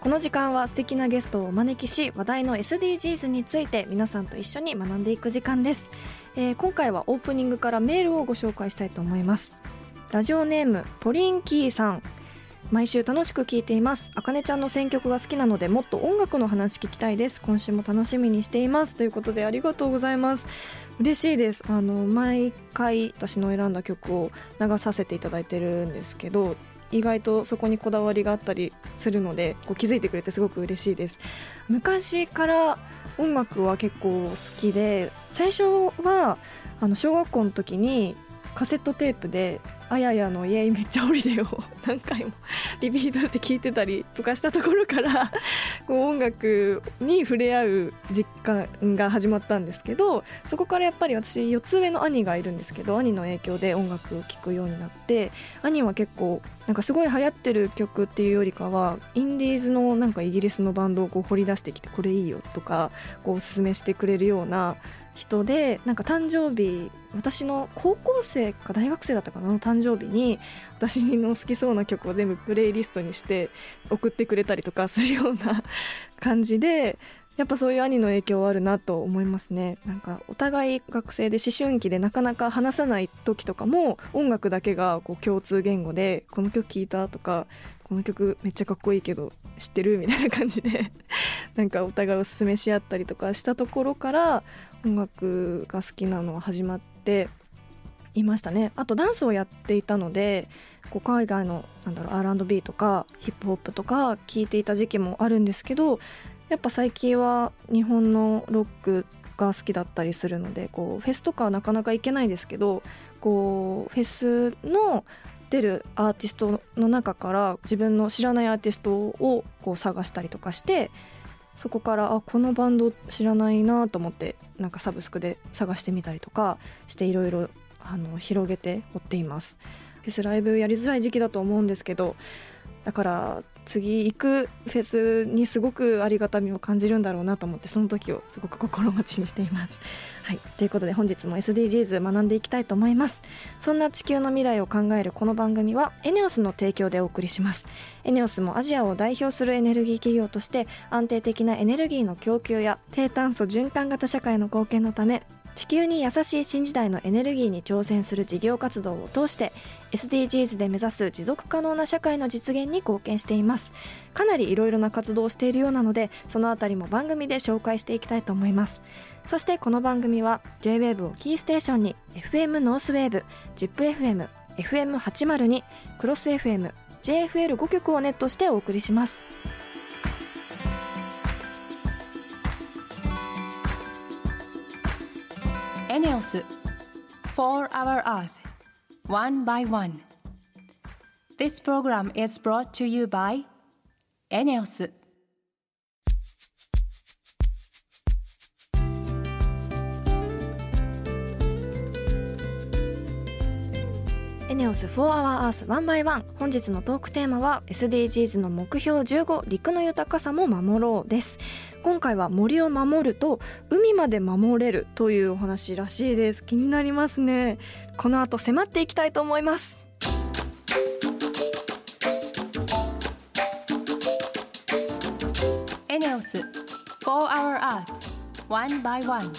この時間は素敵なゲストをお招きし話題の SDGs について皆さんと一緒に学んでいく時間です、えー今回はオープニングからメールをご紹介したいと思います。ラジオネームポリンキーさん。毎週楽しく聞いています。あかねちゃんの選曲が好きなのでもっと音楽の話聞きたいです。今週も楽しみにしています。ということでありがとうございます。嬉しいです。あの毎回私の選んだ曲を流させていただいてるんですけど意外とそこにこだわりがあったりするのでこう気づいてくれてすごく嬉しいです。昔から音楽は結構好きで最初はあの小学校の時にカセットテープであややの「イエイめっちゃホリデー」を 何回も リピートして聴いてたりとかしたところから こう音楽に触れ合う実感が始まったんですけどそこからやっぱり私4つ上の兄がいるんですけど兄の影響で音楽を聴くようになって兄は結構なんかすごい流行ってる曲っていうよりかはインディーズのなんかイギリスのバンドをこう掘り出してきてこれいいよとかこうおすすめしてくれるような人でなんか誕生日私の高校生か大学生だったかなの誕生日に私の好きそうな曲を全部プレイリストにして送ってくれたりとかするような 感じでやっぱそういう兄の影響はあるなと思いますね。なんかお互い学生で思春期でなかなか話さない時とかも音楽だけがこう共通言語でこの曲聴いたとかこの曲めっちゃかっこいいけど知ってるみたいな感じでなんかお互いおすすめし合ったりとかしたところから音楽が好きなのは始まっていましたね。あとダンスをやっていたのでこう海外のなんだろう R&B とかヒップホップとか聴いていた時期もあるんですけどやっぱ最近は日本のロックが好きだったりするのでこうフェスとかはなかなか行けないですけどこうフェスの出るアーティストの中から自分の知らないアーティストをこう探したりとかしてそこからあこのバンド知らないなと思ってなんかサブスクで探してみたりとかしていろいろあの広げて追っています。フェスライブやりづらい時期だと思うんですけどだから次行くフェスにすごくありがたみを感じるんだろうなと思ってその時をすごく心待ちにしています。はい、ということで本日も SDGs 学んでいきたいと思います。そんな地球の未来を考えるこの番組はエネオスの提供でお送りします。エネオスもアジアを代表するエネルギー企業として安定的なエネルギーの供給や低炭素循環型社会の貢献のため地球に優しい新時代のエネルギーに挑戦する事業活動を通して SDGs で目指す持続可能な社会の実現に貢献しています。かなりいろいろな活動をしているようなのでそのあたりも番組で紹介していきたいと思います。そしてこの番組は JWAVE をキーステーションに FM ノースウェーブ ZIPFM FM802 クロス FM JFL5 曲をネットしてお送りします。エネオス4 Hour Earth. One by One. This program is brought to you by エネオスエネオス4 Hour Earth 1 by 1本日のトークテーマは SDGs の目標15陸の豊かさも守ろうです。今回は森を守ると海まで守れるというお話らしいです。気になりますね。この後迫っていきたいと思います。エネオス4 Hour Earth One by One.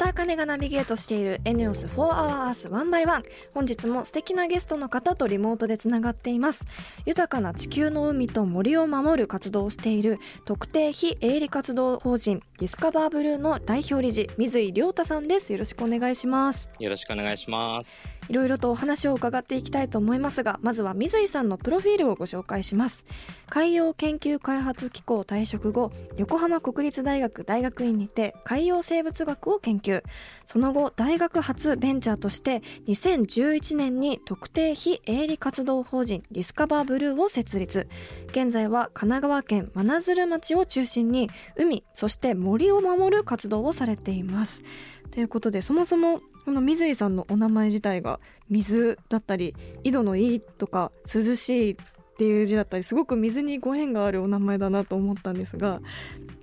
田茜がナビゲートしているエネオス4 Hour Earth 1 by 1本日も素敵なゲストの方とリモートでつながっています。豊かな地球の海と森を守る活動をしている特定非営利活動法人ディスカバーブルーの代表理事水井亮太さんです。よろしくお願いします。よろしくお願いします。いろいろとお話を伺っていきたいと思いますがまずは水井さんのプロフィールをご紹介します。海洋研究開発機構退職後横浜国立大学大学院にて海洋生物学を研研究その後大学発ベンチャーとして2011年に特定非営利活動法人ディスカバーブルーを設立。現在は神奈川県真鶴町を中心に海そして森を守る活動をされています。ということでそもそもこの水井さんのお名前自体が水だったり井戸のいいとか涼しいっていう字だったりすごく水にご縁があるお名前だなと思ったんですが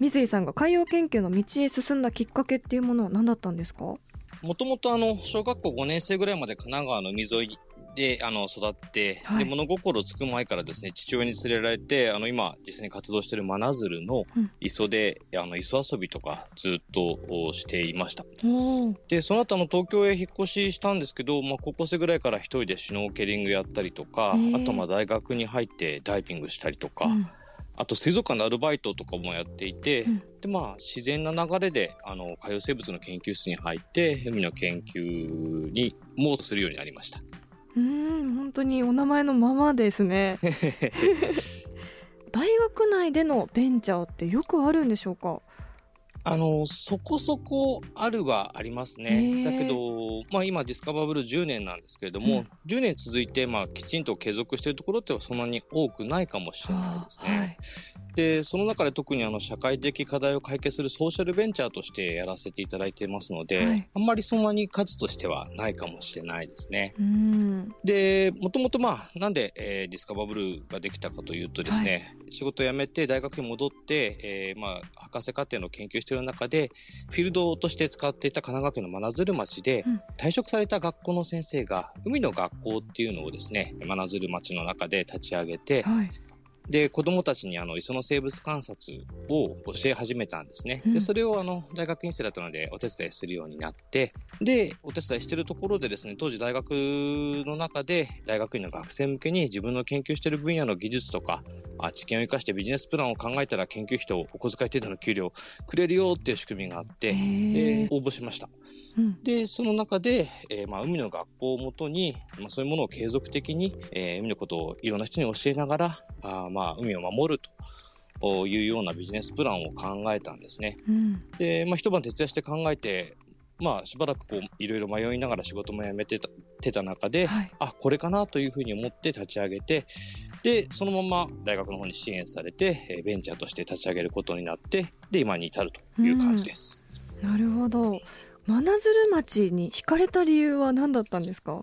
水井さんが海洋研究の道へ進んだきっかけっていうものは何だったんですか？もともとあの、小学校5年生ぐらいまで神奈川の海沿いで、あの、育って、はい、で、物心つく前からですね、父親に連れられて、あの、今、実際に活動している真鶴の磯で、うん、あの、磯遊びとかずっとしていました。で、その後、あの、東京へ引っ越ししたんですけど、まあ、高校生ぐらいから一人でシュノーケリングやったりとか、あと、まあ、大学に入ってダイビングしたりとか、うんあと水族館のアルバイトとかもやっていて、うん、で、まあ、自然な流れで、あの、海洋生物の研究室に入って、海の研究にもするようになりました。うん本当にお名前のままですね。大学内でのベンチャーってよくあるんでしょうか？あの、そこそこあるはありますね。だけど、まあ今ディスカバーブルー10年なんですけれども、うん、10年続いて、まあきちんと継続しているところってはそんなに多くないかもしれないですね。はい、で、その中で特にあの社会的課題を解決するソーシャルベンチャーとしてやらせていただいていますので、はい、あんまりそんなに数としてはないかもしれないですね。で、もともとまあ、なんで、えー、ディスカバーブルーができたかというとですね、はい、仕事を辞めて大学に戻って、えー、まあ、博士課程の研究している中で、フィールドとして使っていた神奈川県の真鶴町で、退職された学校の先生が、海の学校っていうのをですね、真鶴町の中で立ち上げて、はいで、子供たちにあの、磯の生物観察を教え始めたんですね。で、それをあの、大学院生だったのでお手伝いするようになって、で、お手伝いしてるところでですね、当時大学の中で大学院の学生向けに自分の研究してる分野の技術とか、あ知見を生かしてビジネスプランを考えたら研究費とお小遣い程度の給料くれるよっていう仕組みがあって、で応募しました。うん、で、その中で、えー、まあ、海の学校をもとに、まあ、そういうものを継続的に、えー、海のことをいろんな人に教えながら、あまあ、海を守るというようなビジネスプランを考えたんですね。うん、で、まあ、一晩徹夜して考えて、まあ、しばらくこう、いろいろ迷いながら仕事も辞めてた、てた中で、はい、あ、これかなというふうに思って立ち上げて、で、そのまま大学の方に支援されて、えベンチャーとして立ち上げることになって、で、今に至るという感じです。うん、なるほど。真鶴町に惹かれた理由は何だったんですか？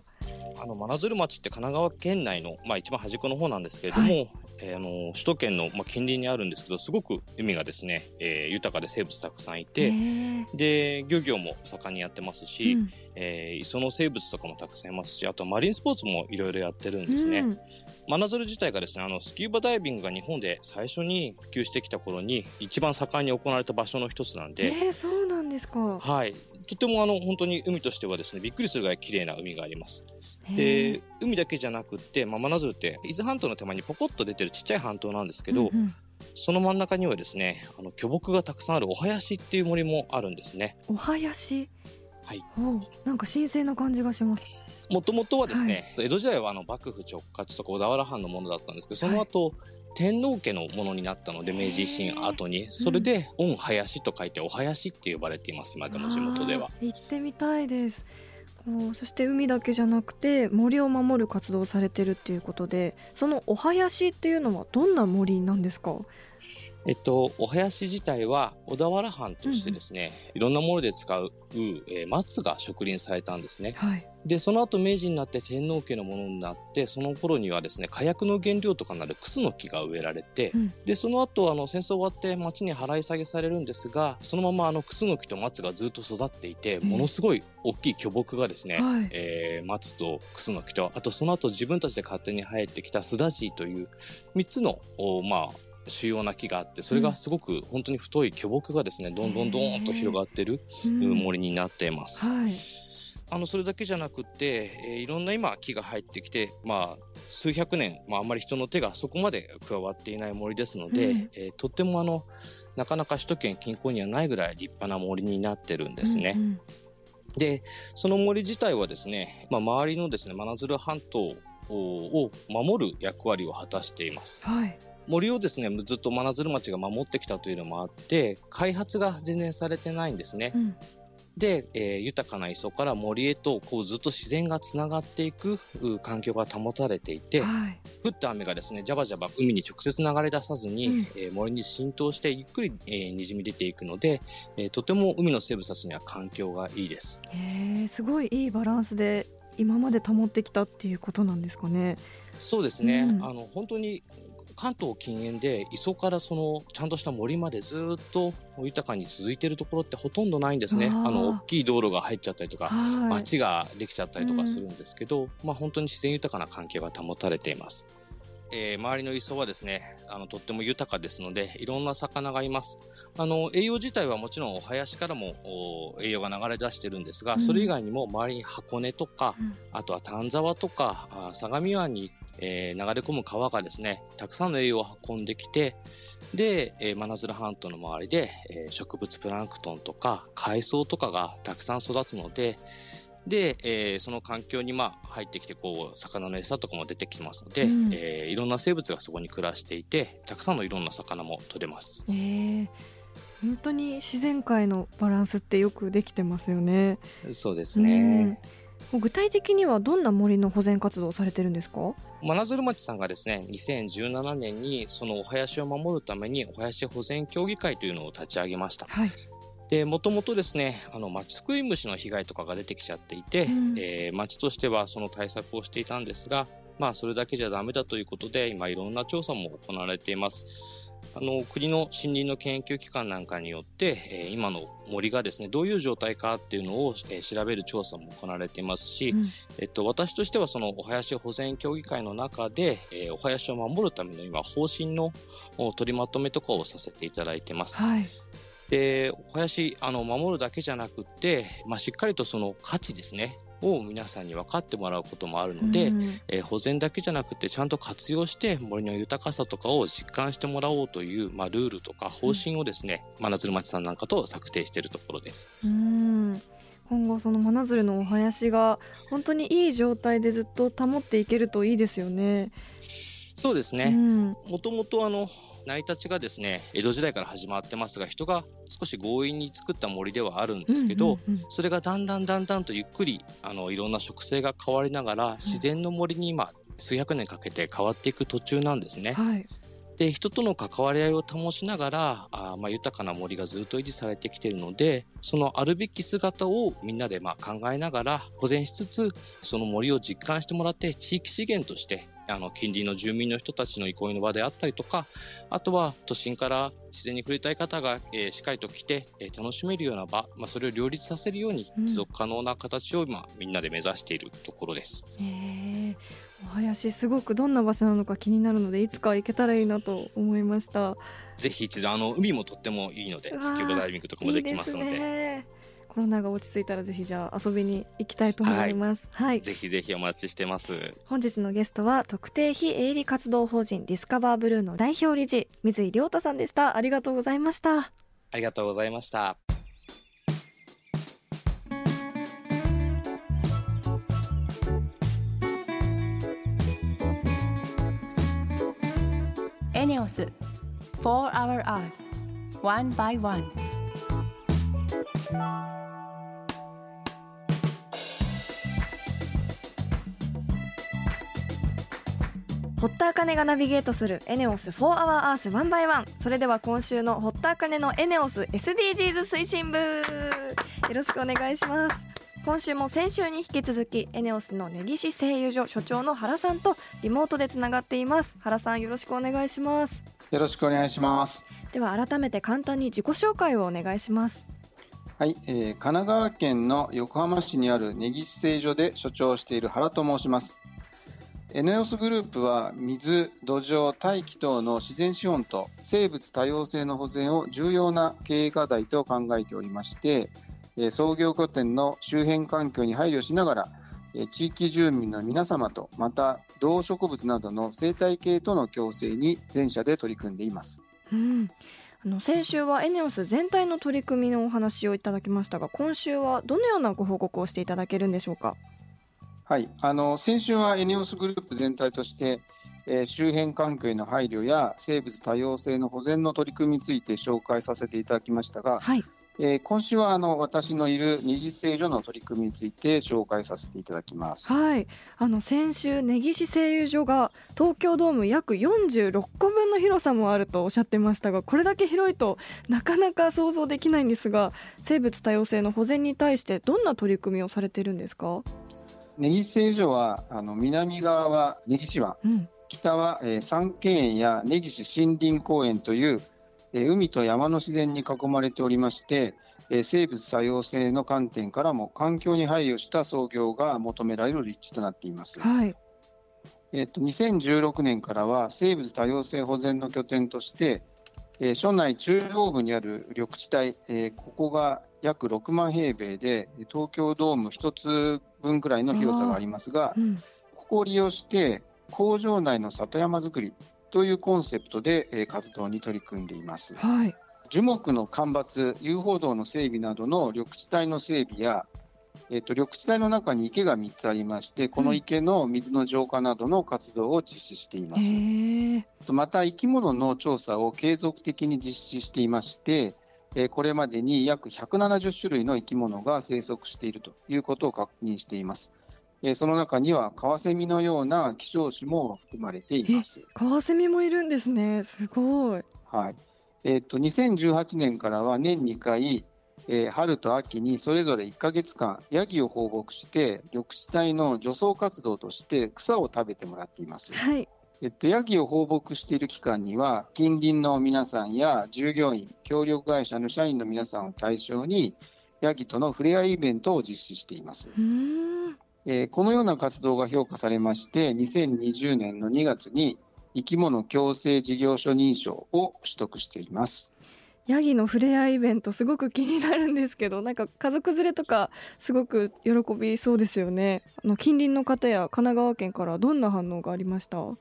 あの真鶴町って神奈川県内の、まあ、一番端っこの方なんですけれども、はい、えー、あの首都圏の、まあ、近隣にあるんですけどすごく海がですね、えー、豊かで生物たくさんいてで漁業も盛んにやってますし、うん、えー、磯の生物とかもたくさんいますしあとマリンスポーツもいろいろやってるんですね。うん真鶴自体がですね、あの、スキューバダイビングが日本で最初に普及してきた頃に、一番盛んに行われた場所の一つなんで。えー、そうなんですか。はい。とてもあの、本当に海としてはですね、びっくりするぐらい綺麗な海があります。で、海だけじゃなくて、まあ、真鶴って、伊豆半島の手前にポコッと出てるちっちゃい半島なんですけど、うんうんその真ん中にはですね、あの巨木がたくさんあるお囃子っていう森もあるんですね。お囃子？はい。なんか神聖な感じがします。もともとはですね、はい、江戸時代はあの幕府直轄とか小田原藩のものだったんですけど、その後、はい天皇家のものになったので明治維新後に。それで「御林」と書いて「お囃子」って呼ばれています今でも地元では。行ってみたいです。そして海だけじゃなくて森を守る活動をされてるっていうことでそのお囃子っていうのはどんな森なんですか？えっと、お囃子自体は小田原藩としてですね、うん、いろんなもので使う、えー、松が植林されたんですね。はい、で、その後明治になって天皇家のものになって、その頃にはですね、火薬の原料とかなるクスの木が植えられて、うん、で、その後、あの、戦争終わって町に払い下げされるんですが、そのままあの、クスの木と松がずっと育っていて、ものすごい大きい巨木がですね、はい、えー、松とクスの木と、あとその後自分たちで勝手に生えてきたスダジーという3つの、まあ、主要な木があってそれがすごく本当に太い巨木がですね、どんどんどんと広がってる森になっています。はいあのそれだけじゃなくて、えー、いろんな今木が入ってきて、まあ、数百年、まあ、あんまり人の手がそこまで加わっていない森ですので、うん、えー、とってもあのなかなか首都圏近郊にはないぐらい立派な森になってるんですね。うんうん、でその森自体はですね、まあ、周りのですね真鶴半島を守る役割を果たしています。はい森をですね、ずっと真鶴町が守ってきたというのもあって、開発が全然されてないんですね。うん、で、えー、豊かな磯から森へとこうずっと自然がつながっていく環境が保たれていて、はい、降った雨がですねジャバジャバ海に直接流れ出さずに、うん、えー、森に浸透してゆっくり、えー、にじみ出ていくので、えー、とても海の生物たちには環境がいいです。へすごいいいバランスで今まで保ってきたっていうことなんですかね。そうですね、うん、あの本当に関東近縁で磯からそのちゃんとした森までずっと豊かに続いているところってほとんどないんですね。あの大きい道路が入っちゃったりとか、街ができちゃったりとかするんですけど、うん、まあ本当に自然豊かな環境が保たれています。えー、周りの磯はですね、あのとっても豊かですので、いろんな魚がいます。あの栄養自体はもちろんお囃子からも栄養が流れ出してるんですが、うん、それ以外にも周りに箱根とか、うん、あとは丹沢とか相模湾にえー、流れ込む川がですね、たくさんの栄養を運んできて、で、えー、真鶴半島の周りで、えー、植物プランクトンとか海藻とかがたくさん育つので、で、えー、その環境にまあ入ってきてこう魚の餌とかも出てきますので、うん、えー、いろんな生物がそこに暮らしていてたくさんのいろんな魚も取れます。えー、本当に自然界のバランスってよくできてますよね。そうですね。具体的にはどんな森の保全活動をされてるんですか？真鶴町さんがですね、2017年にそのお囃子を守るためにお囃子保全協議会というのを立ち上げました。はい。で、もともとですね、あの、町すくい虫の被害とかが出てきちゃっていて、うん、えー、町としてはその対策をしていたんですが、まあ、それだけじゃダメだということで、今いろんな調査も行われています。あの、国の森林の研究機関なんかによって、えー、今の森がですね、どういう状態かっていうのを、えー、調べる調査も行われていますし、うん、えっと、私としてはそのお囃子保全協議会の中で、えー、お囃子を守るための今、方針の取りまとめとかをさせていただいてます。はいで、お囃子、あの、守るだけじゃなくって、まあ、しっかりとその価値ですね。を皆さんに分かってもらうこともあるので、うん、えー、保全だけじゃなくてちゃんと活用して森の豊かさとかを実感してもらおうという、まあ、ルールとか方針をですね、うん、真鶴町さんなんかと策定しているところです。うん今後その真鶴のお囃子が本当にいい状態でずっと保っていけるといいですよね。そうですね。もともとあの成り立ちがですね江戸時代から始まってますが人が少し強引に作った森ではあるんですけど、うんうんうん、それがだんだんだんだんとゆっくりあのいろんな植生が変わりながら自然の森に今数百年かけて変わっていく途中なんですね。はい、で人との関わり合いを保ちながらあ、まあ、豊かな森がずっと維持されてきているのでそのあるべき姿をみんなでまあ考えながら保全しつつその森を実感してもらって地域資源としてあの近隣の住民の人たちの憩いの場であったりとかあとは都心から自然に触れたい方が、えー、しっかりと来て、えー、楽しめるような場、まあ、それを両立させるように持続可能な形を今、みんなで目指しているところです。えお囃子すごくどんな場所なのか気になるのでいつか行けたらいいなと思いました。ぜひ一度あの海もとってもいいのでスキューバダイビングとかもできますので。いいでコロナが落ち着いたらぜひじゃあ遊びに行きたいと思います。はい、はい、ぜひぜひお待ちしてます。本日のゲストは特定非営利活動法人ディスカバーブルーの代表理事水井亮太さんでした。ありがとうございました。ありがとうございました。エネオス For Our Earth One by One 堀田茜がナビゲートするエネオス4 Hour Earth 1 by 1それでは今週の堀田茜のエネオス SDGs 推進部。よろしくお願いします。今週も先週に引き続きエネオスの根岸製油所所長の原さんとリモートでつながっています。原さんよろしくお願いします。よろしくお願いします。では改めて簡単に自己紹介をお願いします。はい、えー、神奈川県の横浜市にある根岸製所で所長をしている原と申しますエネオスグループは水、土壌、大気等の自然資本と生物多様性の保全を重要な経営課題と考えておりまして、創業拠点の周辺環境に配慮しながら、地域住民の皆様とまた動植物などの生態系との共生に全社で取り組んでいます。うんあの先週はエネオス全体の取り組みのお話をいただきましたが今週はどのようなご報告をしていただけるんでしょうか？はい、あの先週はエネオスグループ全体として、えー、周辺環境への配慮や生物多様性の保全の取り組みについて紹介させていただきましたが、はい、えー、今週はあの私のいる二次製所の取り組みについて紹介させていただきます。はい、あの先週根岸製油所が東京ドーム約46個分の広さもあるとおっしゃってましたが、これだけ広いとなかなか想像できないんですが、生物多様性の保全に対してどんな取り組みをされてるんですか？根岸製油所はあの南側は根岸湾、うん、北は、えー、三景園や根岸森林公園というえ海と山の自然に囲まれておりまして、え生物多様性の観点からも環境に配慮した操業が求められる立地となっています。はい。えっと、2016年からは生物多様性保全の拠点として、えー、所内中央部にある緑地帯、えー、ここが約6万平米で東京ドーム1つ分くらいの広さがありますが、うん、ここを利用して工場内の里山づくりというコンセプトで、え活動に取り組んでいます。はい、樹木の間伐、遊歩道の整備などの緑地帯の整備や、えーと、緑地帯の中に池が3つありまして、この池の水の浄化などの活動を実施しています。うん、また、生き物の調査を継続的に実施していまして、えこれまでに約170種類の生き物が生息しているということを確認しています。えその中にはカワセミのような希少種も含まれています。カワセミもいるんですね。すごい。はい。えっ、と2018年からは年2回、えー、春と秋にそれぞれ1か月間ヤギを放牧して緑地帯の除草活動として草を食べてもらっています。はい。えっと、ヤギを放牧している期間には近隣の皆さんや従業員協力会社の社員の皆さんを対象にヤギとの触れ合いイベントを実施しています。えー、このような活動が評価されまして、2020年の2月に生き物共生事業所認証を取得しています。ヤギの触れ合いイベントすごく気になるんですけど なんか家族連れとかすごく喜びそうですよね。あの近隣の方や神奈川県からどんな反応がありました？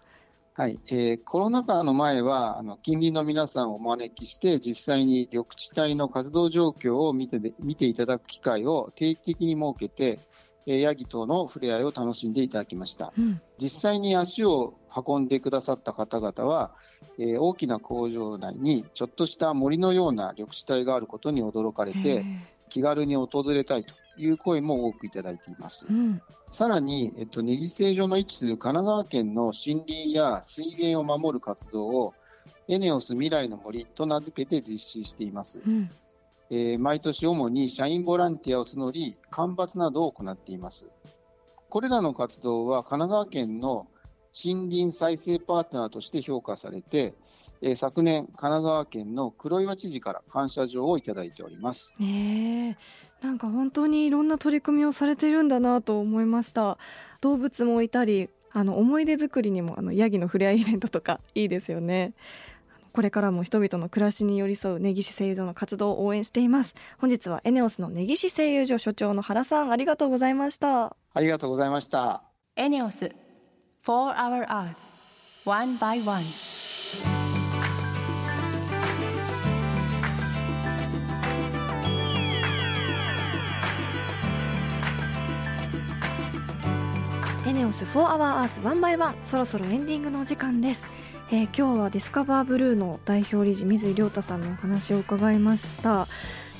はい、えー、コロナ禍の前はあの近隣の皆さんをお招きして実際に緑地帯の活動状況を見てで見ていただく機会を定期的に設けてヤギとの触れ合いを楽しんでいただきました、うん、実際に足を運んでくださった方々は、えー、大きな工場内にちょっとした森のような緑地帯があることに驚かれて気軽に訪れたいという声も多くいただいています、うん、さらに、えっと、根岸製所の位置する神奈川県の森林や水源を守る活動をエネオス未来の森と名付けて実施しています、うんえー、毎年主に社員ボランティアを募り、間伐などを行っています。これらの活動は神奈川県の森林再生パートナーとして評価されて、えー、昨年、神奈川県の黒岩知事から感謝状をいただいております。ねなんか本当にいろんな取り組みをされているんだなと思いました。動物もいたり、あの思い出作りにもあのヤギの触れ合いイベントとかいいですよね。これからも人々の暮らしに寄り添う根岸製油所の活動を応援しています。本日はエネオスの根岸製油所所長の原さんありがとうございました。ありがとうございました。エネオス For Our Earth One by One. エネオス4 Our Earth One by One そろそろエンディングのお時間ですえー、今日はディスカバーブルーの代表理事水井亮太さんのお話を伺いました。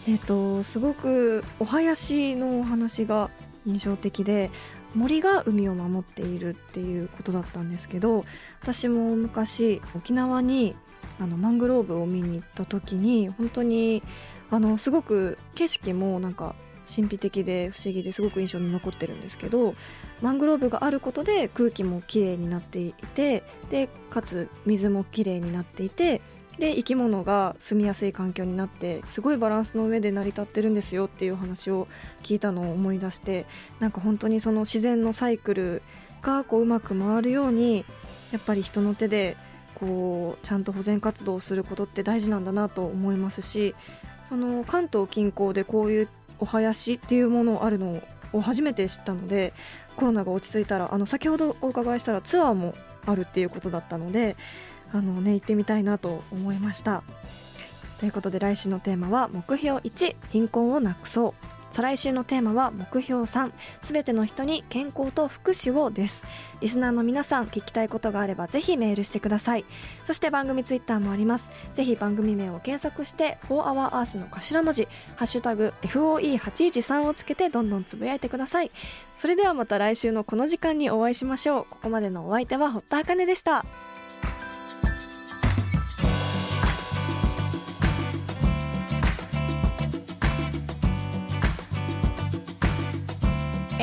えーと、すごくお囃子のお話が印象的で森が海を守っているっていうことだったんですけど私も昔沖縄にあのマングローブを見に行った時に本当にあのすごく景色もなんか神秘的で不思議ですごく印象に残ってるんですけどマングローブがあることで空気もきれいになっていてでかつ水もきれいになっていてで生き物が住みやすい環境になってすごいバランスの上で成り立ってるんですよっていう話を聞いたのを思い出してなんか本当にその自然のサイクルがこううまく回るようにやっぱり人の手でこうちゃんと保全活動をすることって大事なんだなと思いますしその関東近郊でこういうお囃子っていうものあるのを初めて知ったのでコロナが落ち着いたらあの先ほどお伺いしたらツアーもあるっていうことだったのであの、ね、行ってみたいなと思いました。ということで来週のテーマは目標1貧困をなくそう再来週のテーマは目標3すべての人に健康と福祉をです。リスナーの皆さん聞きたいことがあればぜひメールしてください。そして番組ツイッターもあります。ぜひ番組名を検索して「4HourEarth」の頭文字「ハッシュタグ #FOE813」をつけてどんどんつぶやいてください。それではまた来週のこの時間にお会いしましょう。ここまでのお相手は堀田茜でした。